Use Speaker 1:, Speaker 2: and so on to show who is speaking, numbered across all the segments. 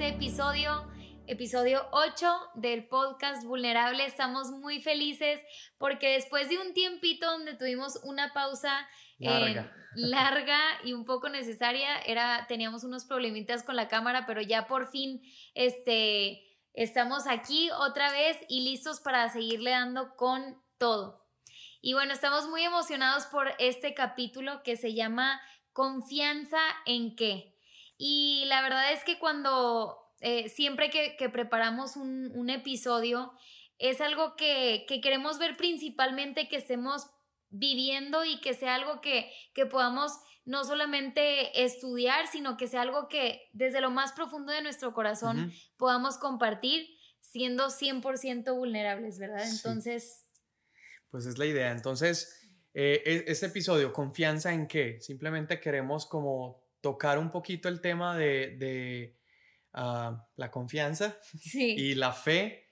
Speaker 1: este episodio, episodio 8 del podcast Vulnerable. Estamos muy felices porque después de un tiempito donde tuvimos una pausa
Speaker 2: Larga.
Speaker 1: eh, larga y un poco necesaria, era, teníamos unos problemitas con la cámara, pero ya por fin este, estamos aquí otra vez y listos para seguirle dando con todo. Y bueno, estamos muy emocionados por este capítulo que se llama Confianza en qué. Y la verdad es que cuando eh, siempre que, que preparamos un, un, episodio, es algo que, que, queremos ver principalmente que estemos viviendo y que sea algo que, que podamos no solamente estudiar, sino que sea algo que desde lo más profundo de nuestro corazón uh -huh. podamos compartir siendo 100% vulnerables, ¿verdad? Entonces...
Speaker 2: Pues es la idea. Entonces, eh, este episodio, ¿confianza en qué? Simplemente queremos como tocar un poquito el tema de, de uh, la confianza
Speaker 1: sí.
Speaker 2: y la fe,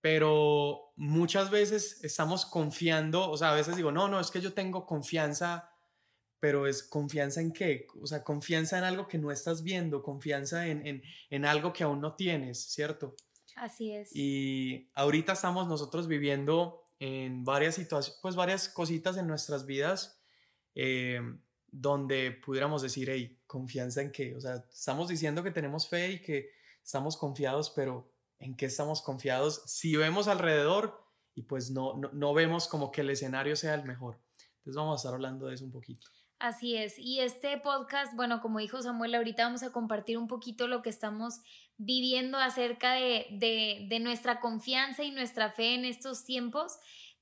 Speaker 2: pero muchas veces estamos confiando, o sea, a veces digo, no, no, es que yo tengo confianza, pero es confianza en qué? O sea, confianza en algo que no estás viendo, confianza en, en, en algo que aún no tienes, ¿cierto?
Speaker 1: Así es.
Speaker 2: Y ahorita estamos nosotros viviendo en varias situaciones, pues varias cositas en nuestras vidas eh, donde pudiéramos decir, hey, confianza en qué? O sea, estamos diciendo que tenemos fe y que estamos confiados, pero ¿en qué estamos confiados? Si vemos alrededor y pues no, no, no vemos como que el escenario sea el mejor. Entonces vamos a estar hablando de eso un poquito.
Speaker 1: Así es. Y este podcast, bueno, como dijo Samuel, ahorita vamos a compartir un poquito lo que estamos viviendo acerca de, de, de nuestra confianza y nuestra fe en estos tiempos,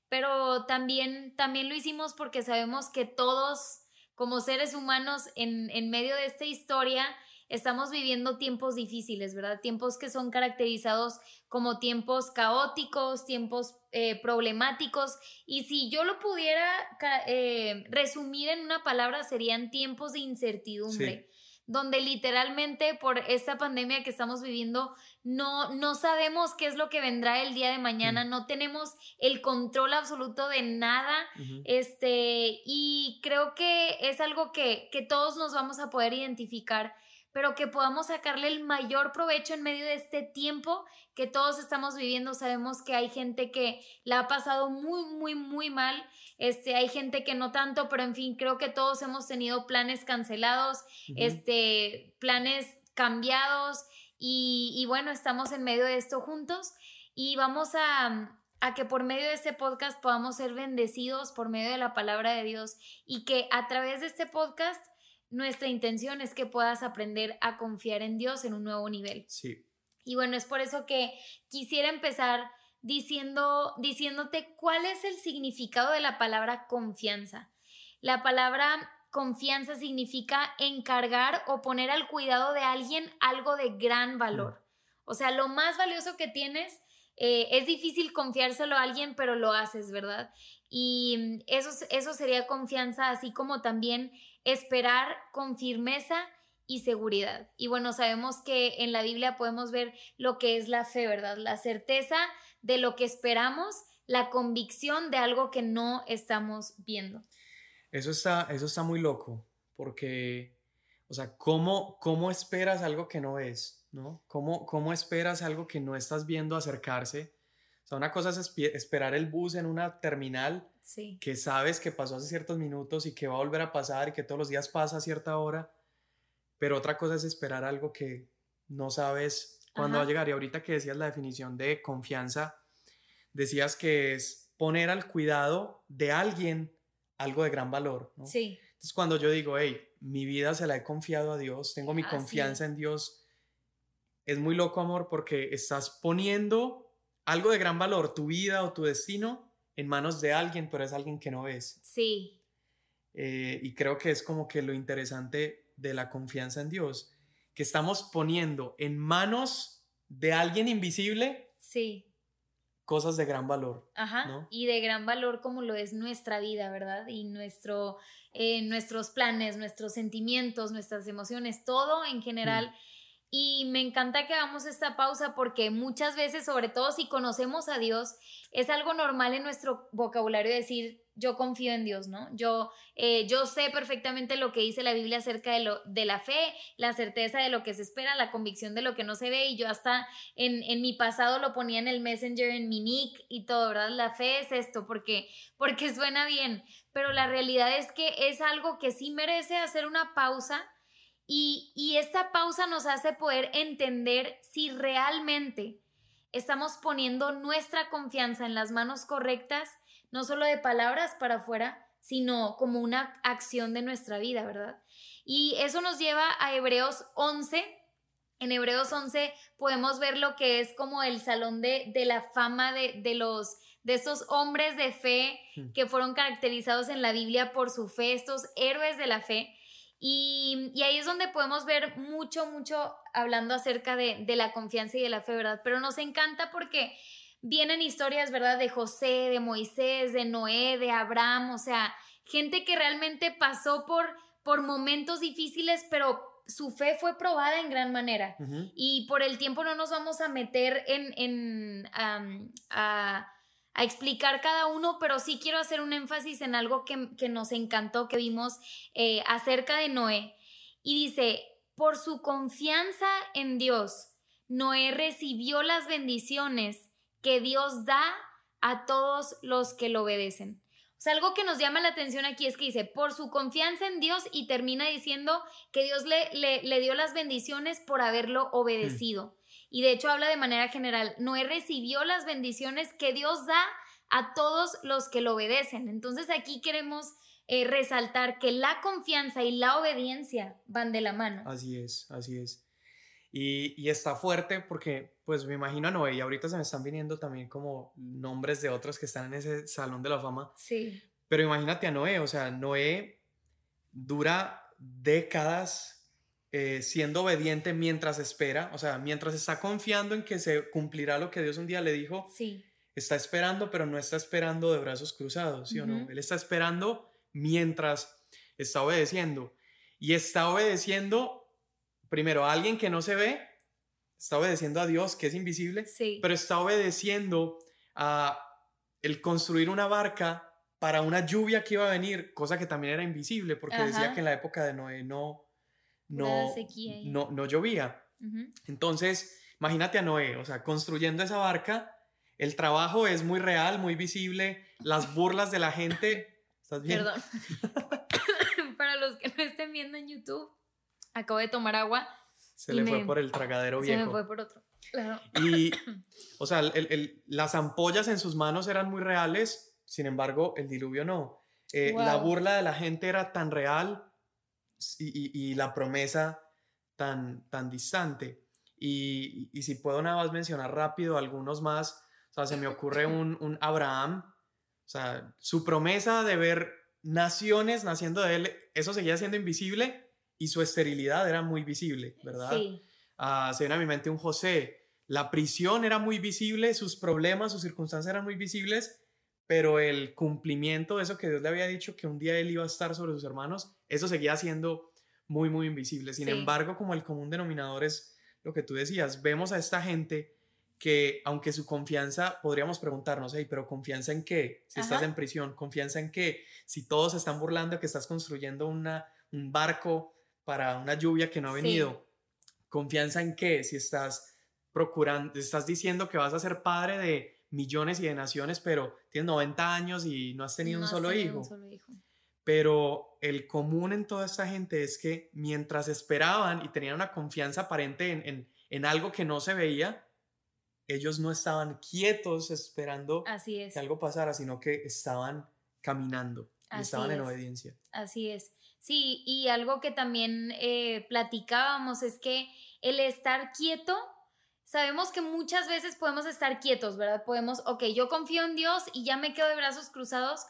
Speaker 1: pero también, también lo hicimos porque sabemos que todos como seres humanos en, en medio de esta historia estamos viviendo tiempos difíciles, ¿verdad? Tiempos que son caracterizados como tiempos caóticos, tiempos eh, problemáticos. Y si yo lo pudiera eh, resumir en una palabra, serían tiempos de incertidumbre. Sí. Donde literalmente por esta pandemia que estamos viviendo no, no sabemos qué es lo que vendrá el día de mañana, mm. no tenemos el control absoluto de nada, uh -huh. este, y creo que es algo que, que todos nos vamos a poder identificar pero que podamos sacarle el mayor provecho en medio de este tiempo que todos estamos viviendo. Sabemos que hay gente que la ha pasado muy, muy, muy mal. Este, hay gente que no tanto, pero en fin, creo que todos hemos tenido planes cancelados, uh -huh. este, planes cambiados y, y bueno, estamos en medio de esto juntos y vamos a, a que por medio de este podcast podamos ser bendecidos por medio de la palabra de Dios y que a través de este podcast nuestra intención es que puedas aprender a confiar en Dios en un nuevo nivel.
Speaker 2: Sí.
Speaker 1: Y bueno, es por eso que quisiera empezar diciendo, diciéndote cuál es el significado de la palabra confianza. La palabra confianza significa encargar o poner al cuidado de alguien algo de gran valor. O sea, lo más valioso que tienes, eh, es difícil confiárselo a alguien, pero lo haces, ¿verdad? Y eso, eso sería confianza, así como también esperar con firmeza y seguridad. Y bueno, sabemos que en la Biblia podemos ver lo que es la fe, ¿verdad? La certeza de lo que esperamos, la convicción de algo que no estamos viendo.
Speaker 2: Eso está, eso está muy loco, porque, o sea, ¿cómo, cómo esperas algo que no es? ¿no? ¿Cómo, ¿Cómo esperas algo que no estás viendo acercarse? O sea, una cosa es esperar el bus en una terminal
Speaker 1: sí.
Speaker 2: que sabes que pasó hace ciertos minutos y que va a volver a pasar y que todos los días pasa a cierta hora, pero otra cosa es esperar algo que no sabes cuándo va a llegar. Y ahorita que decías la definición de confianza, decías que es poner al cuidado de alguien algo de gran valor, ¿no?
Speaker 1: Sí.
Speaker 2: Entonces cuando yo digo, hey, mi vida se la he confiado a Dios, tengo mi
Speaker 1: Así
Speaker 2: confianza en Dios, es muy loco, amor, porque estás poniendo algo de gran valor, tu vida o tu destino, en manos de alguien, pero es alguien que no ves.
Speaker 1: Sí.
Speaker 2: Eh, y creo que es como que lo interesante de la confianza en Dios, que estamos poniendo en manos de alguien invisible
Speaker 1: Sí.
Speaker 2: cosas de gran valor.
Speaker 1: Ajá.
Speaker 2: ¿no?
Speaker 1: Y de gran valor como lo es nuestra vida, ¿verdad? Y nuestro, eh, nuestros planes, nuestros sentimientos, nuestras emociones, todo en general. Y me encanta que hagamos esta pausa porque muchas veces, sobre todo si conocemos a Dios, es algo normal en nuestro vocabulario decir, yo confío en Dios, ¿no? Yo, eh, yo sé perfectamente lo que dice la Biblia acerca de, lo, de la fe, la certeza de lo que se espera, la convicción de lo que no se ve, y yo hasta en, en mi pasado lo ponía en el Messenger, en mi nick y todo, ¿verdad? La fe es esto, porque, porque suena bien, pero la realidad es que es algo que sí merece hacer una pausa y, esta pausa nos hace poder entender si realmente estamos poniendo nuestra confianza en las manos correctas, no solo de palabras para afuera, sino como una acción de nuestra vida, ¿verdad? Y eso nos lleva a Hebreos 11. En Hebreos 11 podemos ver lo que es como el salón de, de la fama de, de los de estos hombres de fe hmm. que fueron caracterizados en la Biblia por su fe, estos héroes de la fe. Y, ahí es donde podemos ver mucho, mucho hablando acerca de, la confianza y de la fe, ¿verdad? Pero nos encanta porque vienen historias, ¿verdad? De José, de Moisés, de Noé, de Abraham, o sea, gente que realmente pasó por, por momentos difíciles, pero su fe fue probada en gran manera. Y por el tiempo no nos vamos a meter en, en a a explicar cada uno, pero sí quiero hacer un énfasis en algo que, nos encantó, que vimos eh, acerca de Noé. Y dice, por su confianza en Dios, Noé recibió las bendiciones que Dios da a todos los que lo obedecen. O sea, algo que nos llama la atención aquí es que dice, por su confianza en Dios y termina diciendo que Dios le, le, dio las bendiciones por haberlo obedecido. Y de hecho habla de manera general, Noé recibió las bendiciones que Dios da a todos los que lo obedecen. Entonces aquí queremos eh, resaltar que la confianza y la obediencia van de la mano.
Speaker 2: Así es, así es. Y, y, está fuerte porque, pues me imagino a Noé, y ahorita se me están viniendo también como nombres de otros que están en ese salón de la fama.
Speaker 1: Sí.
Speaker 2: Pero imagínate a Noé, o sea, Noé dura décadas eh, siendo obediente mientras espera, o sea, mientras está confiando en que se cumplirá lo que Dios un día le dijo,
Speaker 1: sí.
Speaker 2: está esperando, pero no está esperando de brazos cruzados, ¿sí o no? Él está esperando mientras está obedeciendo. Y está obedeciendo, primero, a alguien que no se ve, está obedeciendo a Dios, que es invisible,
Speaker 1: sí.
Speaker 2: pero está obedeciendo a el construir una barca para una lluvia que iba a venir, cosa que también era invisible, porque decía que en la época de Noé no, no, no, no llovía. Entonces, imagínate a Noé, o sea, construyendo esa barca, el trabajo es muy real, muy visible, las burlas de la gente. ¿Estás bien?
Speaker 1: Perdón. Para los que no estén viendo en YouTube, acabo de tomar agua.
Speaker 2: Se le fue por el tragadero viejo.
Speaker 1: Se me fue por otro. Claro.
Speaker 2: Y, o sea, las ampollas en sus manos eran muy reales, sin embargo, el diluvio no. Eh, la burla de la gente era tan real y, la promesa tan, tan distante. Y, si puedo nada más mencionar rápido algunos más, o sea, se me ocurre un, un Abraham, o sea, su promesa de ver naciones naciendo de él, eso seguía siendo invisible y su esterilidad era muy visible, ¿verdad?
Speaker 1: Sí.
Speaker 2: Uh, se viene a mi mente un José, la prisión era muy visible, sus problemas, sus circunstancias eran muy visibles, pero el cumplimiento de eso que Dios le había dicho que un día él iba a estar sobre sus hermanos, eso seguía siendo muy, muy invisible. Sin embargo, como el común denominador es lo que tú decías, vemos a esta gente que aunque su confianza, podríamos preguntarnos, hey, pero confianza en qué? Si estás en prisión, confianza en qué? Si todos se están burlando que estás construyendo una, un barco para una lluvia que no ha venido, confianza en qué? Si estás procurando, estás diciendo que vas a ser padre de millones y de naciones, pero tienes 90 años y no has tenido, un, solo hijo. Pero el común en toda esta gente es que mientras esperaban y tenían una confianza aparente en, en, algo que no se veía, ellos no estaban quietos esperando
Speaker 1: que
Speaker 2: algo pasara, sino que estaban caminando y estaban en obediencia.
Speaker 1: Así es. Sí, y algo que también eh, platicábamos es que el estar quieto sabemos que muchas veces podemos estar quietos, ¿verdad? Podemos, ok, yo confío en Dios y ya me quedo de brazos cruzados,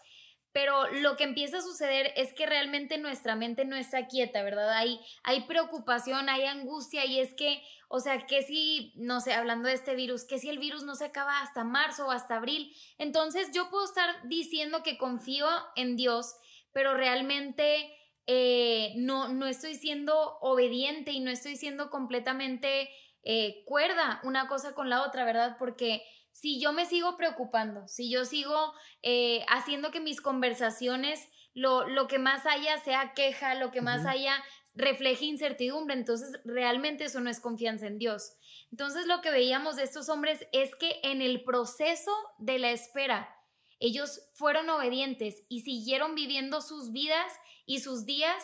Speaker 1: pero lo que empieza a suceder es que realmente nuestra mente no está quieta, ¿verdad? Hay, hay preocupación, hay angustia y es que, o sea, que si, no sé, hablando de este virus, que si el virus no se acaba hasta marzo o hasta abril, entonces yo puedo estar diciendo que confío en Dios, pero realmente eh, no, no estoy siendo obediente y no estoy siendo completamente eh, cuerda una cosa con la otra, ¿verdad? Porque si yo me sigo preocupando, si yo sigo eh, haciendo que mis conversaciones, lo, lo, que más haya sea queja, lo que más haya refleje incertidumbre, entonces realmente eso no es confianza en Dios. Entonces lo que veíamos de estos hombres es que en el proceso de la espera, ellos fueron obedientes y siguieron viviendo sus vidas y sus días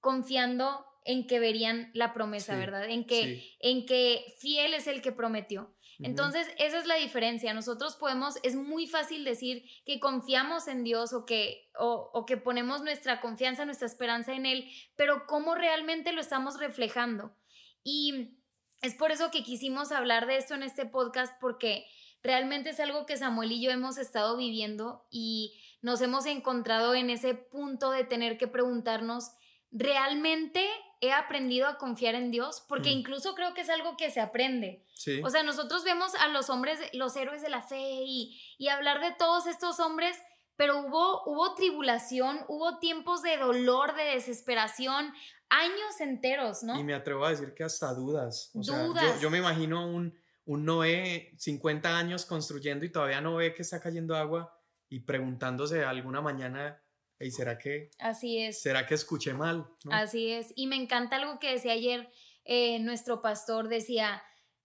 Speaker 1: confiando en que verían la promesa, ¿verdad? En que, en que fiel es el que prometió. Entonces, esa es la diferencia. Nosotros podemos, es muy fácil decir que confiamos en Dios o que, o, o que ponemos nuestra confianza, nuestra esperanza en Él, pero ¿cómo realmente lo estamos reflejando? Y es por eso que quisimos hablar de esto en este podcast, porque realmente es algo que Samuel y yo hemos estado viviendo y nos hemos encontrado en ese punto de tener que preguntarnos, ¿realmente he aprendido a confiar en Dios? Porque mm. incluso creo que es algo que se aprende. O sea, nosotros vemos a los hombres, los héroes de la fe y, y hablar de todos estos hombres pero hubo, hubo tribulación, hubo tiempos de dolor, de desesperación, años enteros, ¿no?
Speaker 2: Y me atrevo a decir que hasta dudas. dudas. yo, me imagino un, un Noé 50 años construyendo y todavía no ve que está cayendo agua y preguntándose alguna mañana, ¿y será que?
Speaker 1: Así es.
Speaker 2: ¿Será que escuché mal?
Speaker 1: Así es. Y me encanta algo que decía ayer eh, nuestro pastor, decía,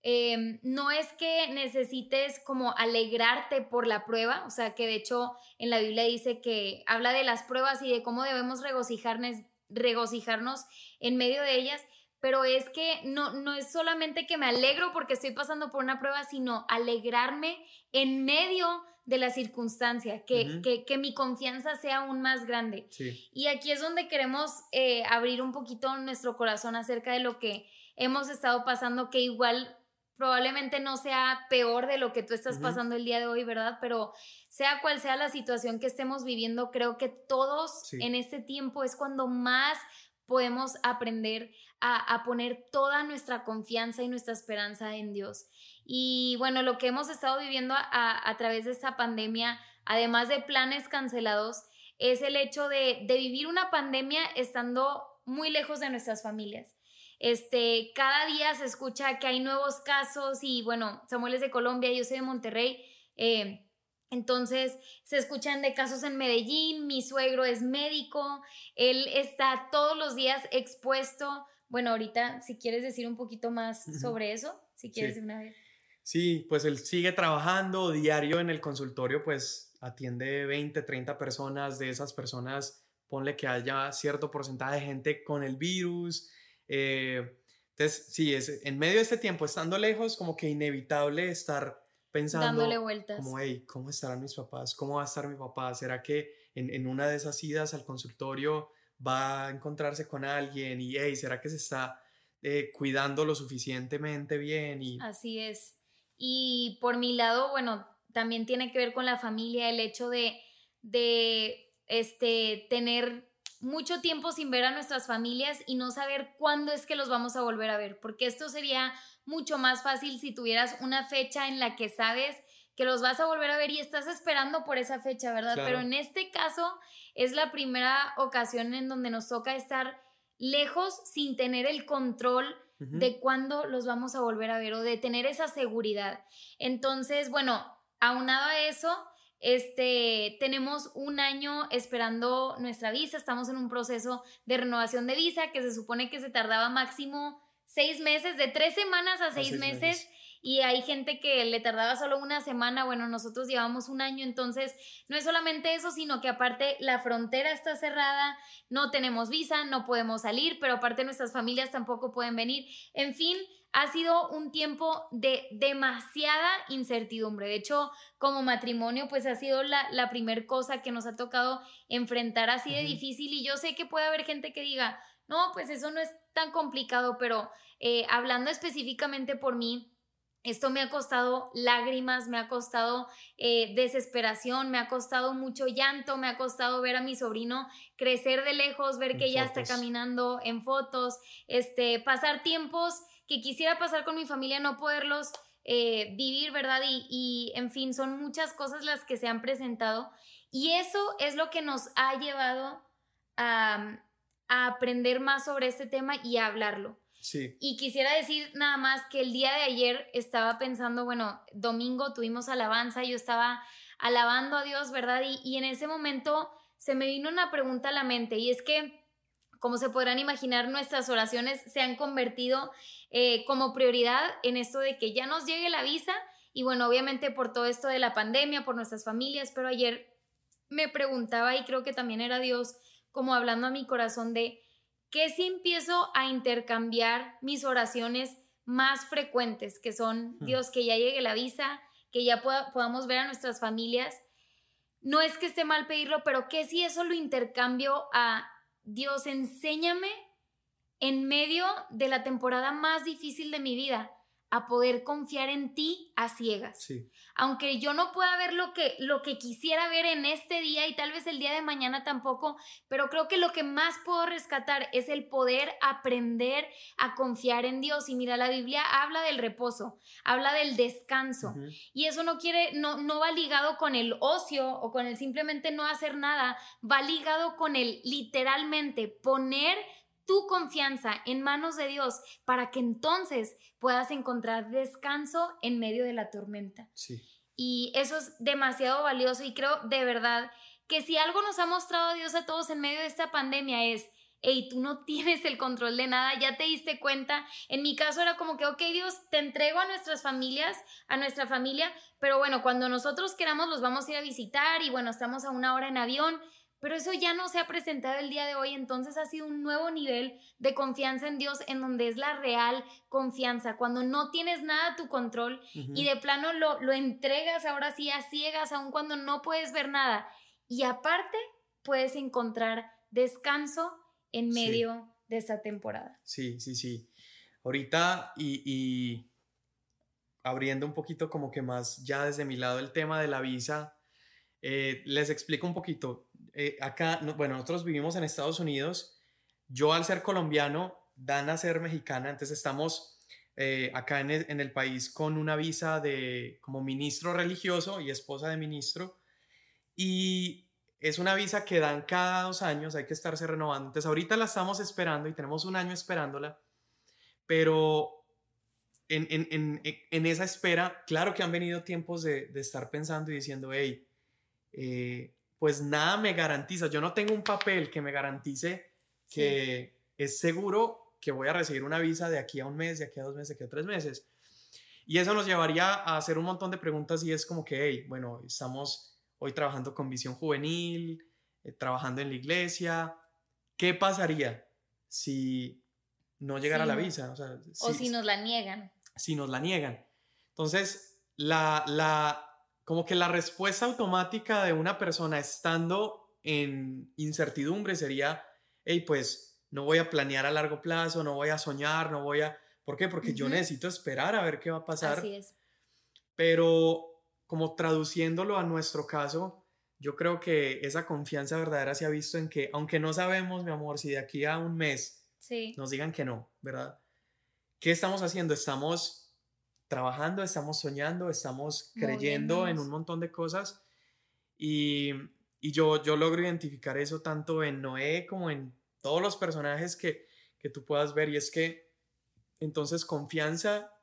Speaker 1: Em, no es que necesites como alegrarte por la prueba, o sea que de hecho en la Biblia dice que habla de las pruebas y de cómo debemos regocijarnos, regocijarnos en medio de ellas, pero es que no, no es solamente que me alegro porque estoy pasando por una prueba, sino alegrarme en medio de la circunstancia, que, que, mi confianza sea aún más grande. Y aquí es donde queremos eh, abrir un poquito nuestro corazón acerca de lo que hemos estado pasando, que igual probablemente no sea peor de lo que tú estás pasando el día de hoy, ¿verdad? Pero sea cual sea la situación que estemos viviendo, creo que todos en este tiempo es cuando más podemos aprender a, poner toda nuestra confianza y nuestra esperanza en Dios. Y bueno, lo que hemos estado viviendo a, través de esta pandemia, además de planes cancelados, es el hecho de, de vivir una pandemia estando muy lejos de nuestras familias. Este, cada día se escucha que hay nuevos casos y bueno, Samuel es de Colombia, yo soy de Monterrey. Eh, entonces se escuchan de casos en Medellín, mi suegro es médico, él está todos los días expuesto. Bueno, ahorita si quieres decir un poquito más sobre eso, si quieres
Speaker 2: sí.
Speaker 1: una vez.
Speaker 2: Sí, pues él sigue trabajando diario en el consultorio, pues atiende 20, 30 personas, de esas personas ponle que haya cierto porcentaje de gente con el virus, eh, entonces, sí, es, en medio de este tiempo, estando lejos, como que inevitable estar pensando.
Speaker 1: Dándole vueltas.
Speaker 2: Como, hey, ¿cómo estarán mis papás? ¿Cómo va a estar mi papá? ¿Será que en, en una de esas idas al consultorio va a encontrarse con alguien? Y, hey, ¿será que se está eh, cuidando lo suficientemente bien? Y...
Speaker 1: Así es. Y por mi lado, bueno, también tiene que ver con la familia, el hecho de, de este, tener mucho tiempo sin ver a nuestras familias y no saber cuándo es que los vamos a volver a ver, porque esto sería mucho más fácil si tuvieras una fecha en la que sabes que los vas a volver a ver y estás esperando por esa fecha, ¿verdad? Pero en este caso es la primera ocasión en donde nos toca estar lejos sin tener el control de cuándo los vamos a volver a ver o de tener esa seguridad. Entonces, bueno, aunado a eso, este, tenemos un año esperando nuestra visa, estamos en un proceso de renovación de visa que se supone que se tardaba máximo seis meses, de tres semanas a seis, meses, y hay gente que le tardaba solo una semana, bueno, nosotros llevamos un año, entonces no es solamente eso, sino que aparte la frontera está cerrada, no tenemos visa, no podemos salir, pero aparte nuestras familias tampoco pueden venir, en fin, ha sido un tiempo de demasiada incertidumbre. De hecho, como matrimonio, pues ha sido la, la primera cosa que nos ha tocado enfrentar así de difícil. Y yo sé que puede haber gente que diga, no, pues eso no es tan complicado, pero eh, hablando específicamente por mí, esto me ha costado lágrimas, me ha costado eh, desesperación, me ha costado mucho llanto, me ha costado ver a mi sobrino crecer de lejos, ver que ya está caminando en fotos, este, pasar tiempos que quisiera pasar con mi familia, no poderlos eh, vivir, ¿verdad? Y, y, en fin, son muchas cosas las que se han presentado y eso es lo que nos ha llevado a, a aprender más sobre este tema y a hablarlo. Y quisiera decir nada más que el día de ayer estaba pensando, bueno, domingo tuvimos alabanza, yo estaba alabando a Dios, ¿verdad? Y, y en ese momento se me vino una pregunta a la mente y es que, como se podrán imaginar, nuestras oraciones se han convertido eh, como prioridad en esto de que ya nos llegue la visa y bueno, obviamente por todo esto de la pandemia, por nuestras familias, pero ayer me preguntaba y creo que también era Dios como hablando a mi corazón de que si empiezo a intercambiar mis oraciones más frecuentes, que son, Dios, que ya llegue la visa, que ya podamos ver a nuestras familias. No es que esté mal pedirlo, pero que si eso lo intercambio a Dios, enséñame en medio de la temporada más difícil de mi vida a poder confiar en ti a ciegas.
Speaker 2: Sí.
Speaker 1: Aunque yo no pueda ver lo que, lo que quisiera ver en este día y tal vez el día de mañana tampoco, pero creo que lo que más puedo rescatar es el poder aprender a confiar en Dios. Y mira, la Biblia habla del reposo, habla del descanso. Y eso no quiere, no, no va ligado con el ocio o con el simplemente no hacer nada, va ligado con el literalmente poner tu confianza en manos de Dios para que entonces puedas encontrar descanso en medio de la tormenta.
Speaker 2: Sí.
Speaker 1: Y eso es demasiado valioso y creo de verdad que si algo nos ha mostrado Dios a todos en medio de esta pandemia es, hey, tú no tienes el control de nada, ya te diste cuenta. En mi caso era como que, ok, Dios, te entrego a nuestras familias, a nuestra familia, pero bueno, cuando nosotros queramos los vamos a ir a visitar y bueno, estamos a una hora en avión, pero eso ya no se ha presentado el día de hoy, entonces ha sido un nuevo nivel de confianza en Dios en donde es la real confianza, cuando no tienes nada a tu control y de plano lo, lo entregas ahora sí a ciegas, aun cuando no puedes ver nada. Y aparte puedes encontrar descanso en medio de esta temporada.
Speaker 2: Sí, sí, sí. Ahorita y, y abriendo un poquito como que más ya desde mi lado el tema de la visa, eh, les explico un poquito. Eh, acá, bueno, nosotros vivimos en Estados Unidos. Yo al ser colombiano, Dan a ser mexicana, entonces estamos eh, acá en el, país con una visa de como ministro religioso y esposa de ministro. Y es una visa que dan cada dos años, hay que estarse renovando. Entonces ahorita la estamos esperando y tenemos un año esperándola, pero en, en, en, esa espera, claro que han venido tiempos de, de estar pensando y diciendo, hey, eh, pues nada me garantiza. Yo no tengo un papel que me garantice que es seguro que voy a recibir una visa de aquí a un mes, de aquí a dos meses, de aquí a tres meses. Y eso nos llevaría a hacer un montón de preguntas y es como que, hey, bueno, estamos hoy trabajando con visión juvenil, eh, trabajando en la iglesia. ¿Qué pasaría si no llegara la visa?
Speaker 1: O, si, nos la niegan.
Speaker 2: Si nos la niegan. Entonces, la, la, como que la respuesta automática de una persona estando en incertidumbre sería, hey, pues no voy a planear a largo plazo, no voy a soñar, no voy a... ¿Por qué? Porque yo necesito esperar a ver qué va a pasar.
Speaker 1: Así es.
Speaker 2: Pero como traduciéndolo a nuestro caso, yo creo que esa confianza verdadera se ha visto en que, aunque no sabemos, mi amor, si de aquí a un mes nos digan que no, ¿verdad? ¿Qué estamos haciendo? Estamos trabajando, estamos soñando, estamos creyendo en un montón de cosas. Y, y, yo, yo logro identificar eso tanto en Noé como en todos los personajes que, que tú puedas ver. Y es que entonces confianza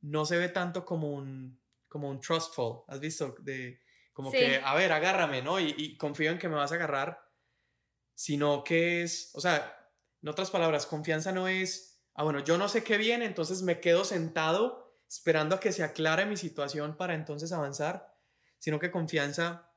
Speaker 2: no se ve tanto como un, como un trustful, ¿has visto? De, como que, a ver, agárrame, ¿no? Y, y confío en que me vas a agarrar, sino que es, o sea, en otras palabras, confianza no es, ah, bueno, yo no sé qué viene, entonces me quedo sentado esperando a que se aclare mi situación para entonces avanzar, sino que confianza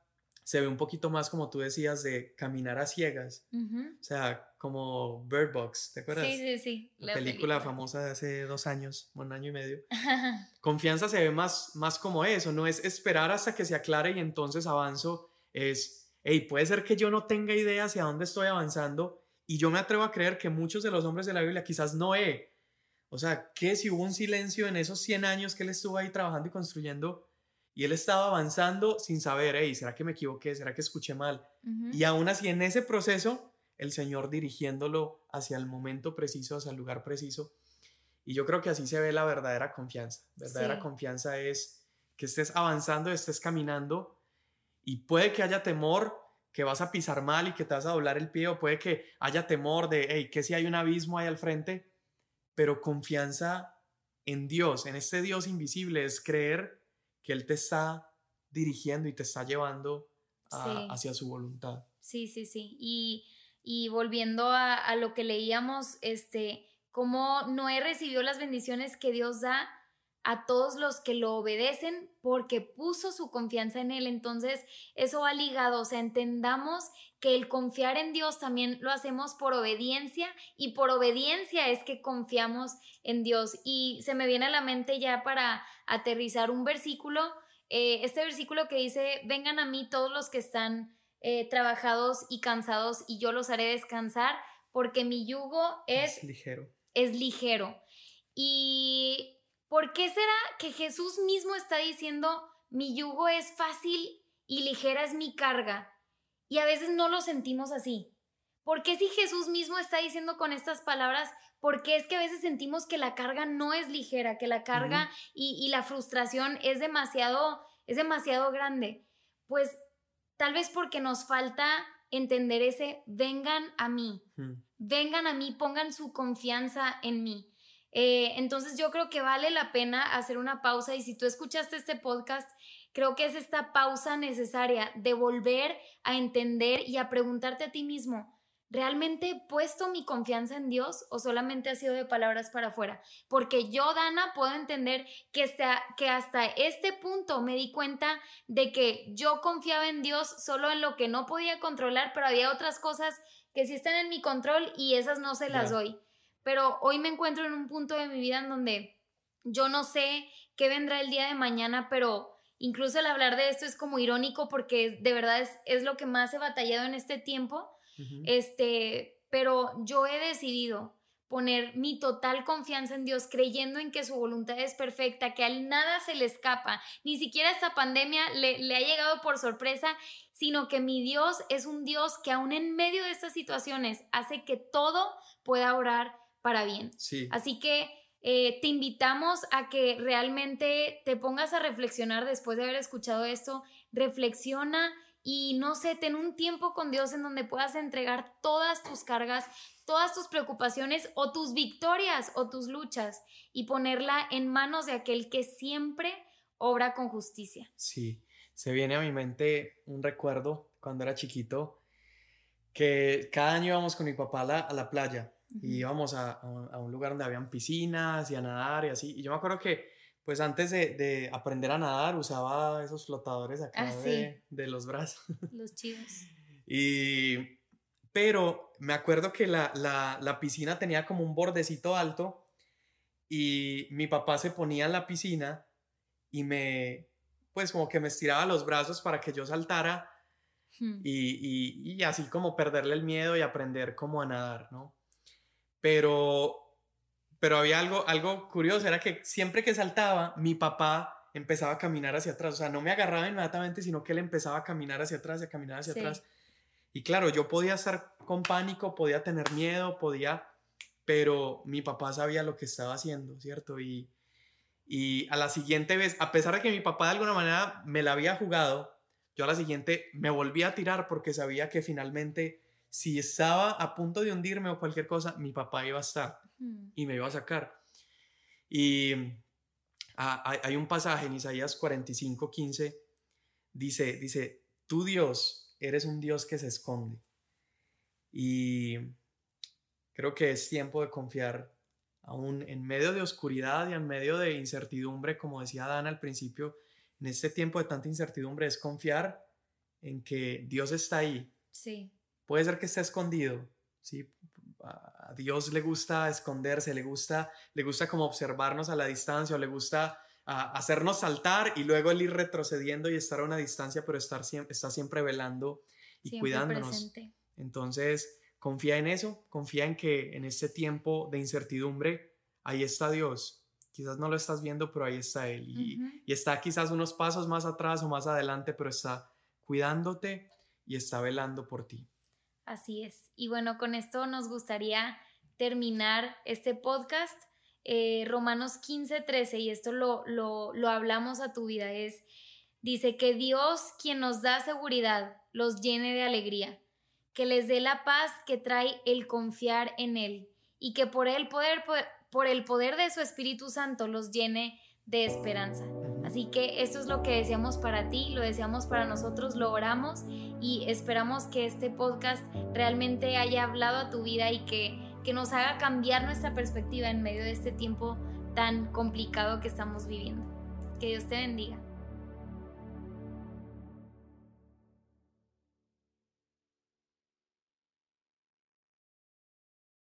Speaker 2: se ve un poquito más como tú decías de caminar a ciegas, o sea, como Bird Box, ¿te acuerdas?
Speaker 1: Sí, sí, sí.
Speaker 2: La, película, famosa de hace dos años, un año y medio. confianza se ve más, más como eso, no es esperar hasta que se aclare y entonces avanzo, es, hey, puede ser que yo no tenga idea hacia dónde estoy avanzando y yo me atrevo a creer que muchos de los hombres de la Biblia, quizás Noé, o sea, que si hubo un silencio en esos 100 años que él estuvo ahí trabajando y construyendo y él estaba avanzando sin saber, hey, ¿será que me equivoqué? ¿Será que escuché mal? Y aún así en ese proceso, el Señor dirigiéndolo hacia el momento preciso, hacia el lugar preciso. Y yo creo que así se ve la verdadera confianza. Verdadera confianza es que estés avanzando, estés caminando y puede que haya temor, que vas a pisar mal y que te vas a doblar el pie o puede que haya temor de, hey, que si hay un abismo ahí al frente, pero confianza en Dios, en este Dios invisible, es creer que Él te está dirigiendo y te está llevando hacia su voluntad.
Speaker 1: Sí, sí, sí. Y, y volviendo a, a, lo que leíamos, este, cómo Noé recibió las bendiciones que Dios da a todos los que lo obedecen porque puso su confianza en Él. Entonces, eso va ligado, o sea, entendamos que el confiar en Dios también lo hacemos por obediencia y por obediencia es que confiamos en Dios. Y se me viene a la mente ya para aterrizar un versículo, eh, este versículo que dice, vengan a mí todos los que están eh, trabajados y cansados y yo los haré descansar porque mi yugo es,
Speaker 2: es ligero.
Speaker 1: Es ligero. Y ¿Por qué será que Jesús mismo está diciendo, mi yugo es fácil y ligera es mi carga? Y a veces no lo sentimos así. ¿Por qué si Jesús mismo está diciendo con estas palabras, por qué es que a veces sentimos que la carga no es ligera, que la carga y, la frustración es demasiado, es demasiado grande? Pues tal vez porque nos falta entender ese, vengan a mí, vengan a mí, pongan su confianza en mí. Eh, entonces yo creo que vale la pena hacer una pausa y si tú escuchaste este podcast, creo que es esta pausa necesaria de volver a entender y a preguntarte a ti mismo, ¿realmente he puesto mi confianza en Dios o solamente ha sido de palabras para afuera? Porque yo, Dana, puedo entender que hasta, que hasta este punto me di cuenta de que yo confiaba en Dios solo en lo que no podía controlar, pero había otras cosas que sí están en mi control y esas no se las doy pero hoy me encuentro en un punto de mi vida en donde yo no sé qué vendrá el día de mañana, pero incluso el hablar de esto es como irónico porque de verdad es, es lo que más he batallado en este tiempo, este, pero yo he decidido poner mi total confianza en Dios, creyendo en que su voluntad es perfecta, que a él nada se le escapa, ni siquiera esta pandemia le, le, ha llegado por sorpresa, sino que mi Dios es un Dios que aún en medio de estas situaciones hace que todo pueda orar para bien. Así que eh, te invitamos a que realmente te pongas a reflexionar después de haber escuchado esto, reflexiona y no sé, ten un tiempo con Dios en donde puedas entregar todas tus cargas, todas tus preocupaciones o tus victorias o tus luchas y ponerla en manos de aquel que siempre obra con justicia.
Speaker 2: Sí, se viene a mi mente un recuerdo cuando era chiquito que cada año íbamos con mi papá a la playa y íbamos a, a, un lugar donde habían piscinas y a nadar y así. Y yo me acuerdo que, pues antes de, de aprender a nadar, usaba esos flotadores acá ah, de, de, los brazos.
Speaker 1: Los chivos.
Speaker 2: y, pero me acuerdo que la, la, la piscina tenía como un bordecito alto y mi papá se ponía en la piscina y me, pues como que me estiraba los brazos para que yo saltara. Hmm. Y, y, y, así como perderle el miedo y aprender cómo a nadar, ¿no? Pero, pero había algo, algo curioso, era que siempre que saltaba, mi papá empezaba a caminar hacia atrás. O sea, no me agarraba inmediatamente, sino que él empezaba a caminar hacia atrás, a caminar hacia atrás. Y claro, yo podía estar con pánico, podía tener miedo, podía, pero mi papá sabía lo que estaba haciendo, ¿cierto? Y, y a la siguiente vez, a pesar de que mi papá de alguna manera me la había jugado, yo a la siguiente me volví a tirar porque sabía que finalmente si estaba a punto de hundirme o cualquier cosa, mi papá iba a estar y me iba a sacar. Y ah, hay un pasaje en Isaías 45, 15, dice, dice, tú Dios eres un Dios que se esconde. Y creo que es tiempo de confiar aún en medio de oscuridad y en medio de incertidumbre, como decía Dan al principio, en este tiempo de tanta incertidumbre es confiar en que Dios está ahí.
Speaker 1: Sí.
Speaker 2: Puede ser que esté escondido, ¿sí? A Dios le gusta esconderse, le gusta, le gusta como observarnos a la distancia o le gusta hacernos saltar y luego él ir retrocediendo y estar a una distancia, pero estar, está siempre velando y cuidándonos. Entonces, confía en eso, confía en que en este tiempo de incertidumbre, ahí está Dios. Quizás no lo estás viendo, pero ahí está Él. Y, y está quizás unos pasos más atrás o más adelante, pero está cuidándote y está velando por ti.
Speaker 1: Así es. Y bueno, con esto nos gustaría terminar este podcast. Eh, Romanos 15, 13, y esto lo, lo, lo hablamos a tu vida, es Dice que Dios, quien nos da seguridad, los llene de alegría, que les dé la paz que trae el confiar en Él y que por el poder, por el poder de su Espíritu Santo los llene de esperanza. Así que esto es lo que deseamos para ti, lo deseamos para nosotros, lo oramos y esperamos que este podcast realmente haya hablado a tu vida y que, que nos haga cambiar nuestra perspectiva en medio de este tiempo tan complicado que estamos viviendo. Que Dios te bendiga.